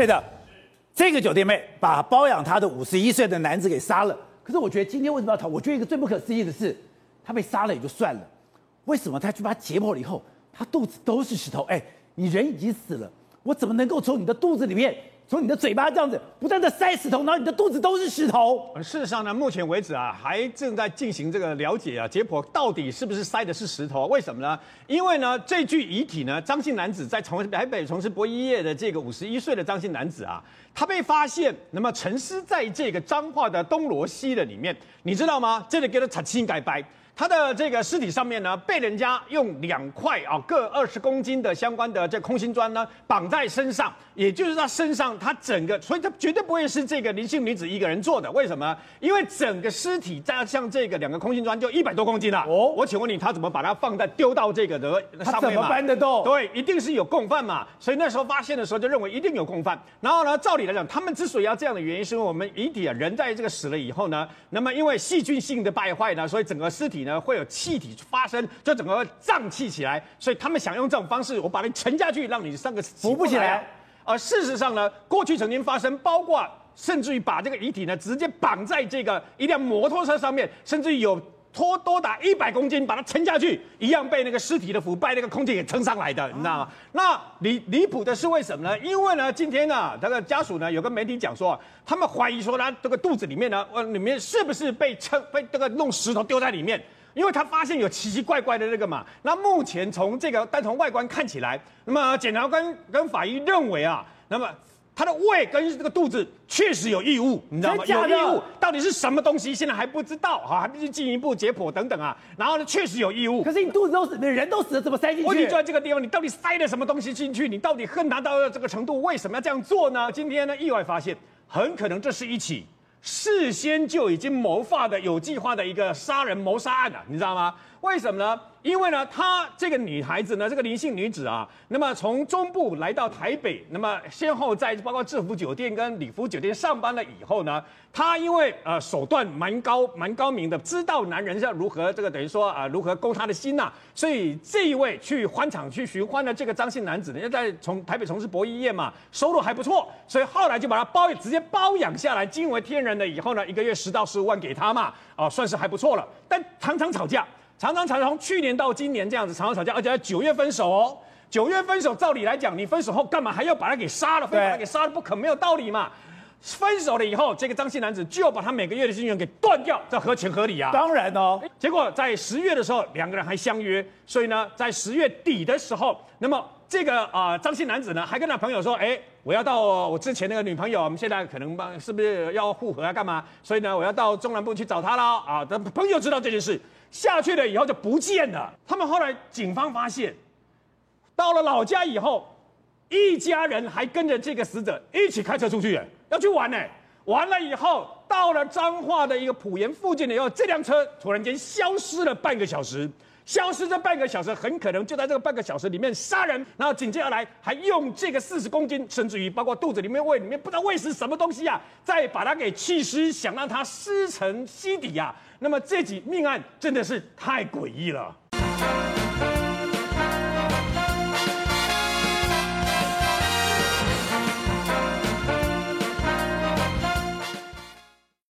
对的，这个酒店妹把包养她的五十一岁的男子给杀了。可是我觉得今天为什么要逃？我觉得一个最不可思议的是，他被杀了也就算了，为什么他去把他解剖了以后，他肚子都是石头？哎，你人已经死了，我怎么能够从你的肚子里面？从你的嘴巴这样子不断的塞石头，然后你的肚子都是石头。事实上呢，目前为止啊，还正在进行这个了解啊，解剖到底是不是塞的是石头？为什么呢？因为呢，这具遗体呢，张姓男子在从台北从事博弈业的这个五十一岁的张姓男子啊，他被发现那么沉尸在这个彰化的东螺溪的里面，你知道吗？这里给他擦清改白。他的这个尸体上面呢，被人家用两块啊各二十公斤的相关的这空心砖呢绑在身上，也就是他身上他整个，所以他绝对不会是这个林姓女子一个人做的。为什么？因为整个尸体加上这个两个空心砖就一百多公斤了。哦，我请问你，他怎么把它放在丢到这个的上面嘛？他怎么搬得动？对，一定是有共犯嘛。所以那时候发现的时候就认为一定有共犯。然后呢，照理来讲，他们之所以要这样的原因，是因为我们遗体啊人在这个死了以后呢，那么因为细菌性的败坏呢，所以整个尸体呢。会有气体发生，就整个胀气起来，所以他们想用这种方式，我把你沉下去，让你上个浮不起来。而事实上呢，过去曾经发生，包括甚至于把这个遗体呢直接绑在这个一辆摩托车上面，甚至于有拖多达一百公斤把它沉下去，一样被那个尸体的腐败那个空气给撑上来的，你知道吗？那离离谱的是为什么呢？因为呢，今天呢，这个家属呢有个媒体讲说，他们怀疑说他这个肚子里面呢，呃，里面是不是被撑被这个弄石头丢在里面？因为他发现有奇奇怪怪的那个嘛，那目前从这个单从外观看起来，那么检察官跟法医认为啊，那么他的胃跟这个肚子确实有异物，你知道吗？有异物，到底是什么东西，现在还不知道哈，还必须进一步解剖等等啊。然后呢，确实有异物。可是你肚子都死，人都死了，怎么塞进去？问题就在这个地方，你到底塞了什么东西进去？你到底恨他到这个程度，为什么要这样做呢？今天呢，意外发现，很可能这是一起。事先就已经谋划的有计划的一个杀人谋杀案了，你知道吗？为什么呢？因为呢，她这个女孩子呢，这个林姓女子啊，那么从中部来到台北，那么先后在包括制服酒店跟礼服酒店上班了以后呢，她因为呃手段蛮高蛮高明的，知道男人要如何这个等于说啊、呃、如何勾她的心呐、所以这一位去欢场去寻欢的这个张姓男子呢，因为在从台北从事博弈业嘛，收入还不错，所以后来就把他包直接包养下来，惊为天人了以后呢，一个月十到十五万给他嘛，啊、算是还不错了，但常常吵架。常常吵架，从去年到今年这样子，常常吵架，而且在九月分手哦。九月分手，照理来讲，你分手后干嘛还要把他给杀了？非把他给杀了，不可没有道理嘛。分手了以后，这个张姓男子就把他每个月的金源给断掉，这合情合理啊。当然哦。结果在十月的时候，两个人还相约，所以呢，在十月底的时候，那么这个啊张姓男子呢，还跟他朋友说，哎，我要到我之前那个女朋友，我们现在可能帮是不是要复合啊？干嘛？所以呢，我要到中南部去找他了啊。他朋友知道这件事。下去了以后就不见了。他们后来警方发现，到了老家以后，一家人还跟着这个死者一起开车出去，要去玩呢。完了以后，到了彰化的一个埔盐附近了以后，这辆车突然间消失了半个小时。消失这半个小时，很可能就在这个半个小时里面杀人。然后紧接而来，还用这个四十公斤，甚至于包括肚子里面、胃里面，不知道喂食什么东西啊，再把它给弃尸，想让它尸沉溪底、啊。那么这起命案真的是太诡异了。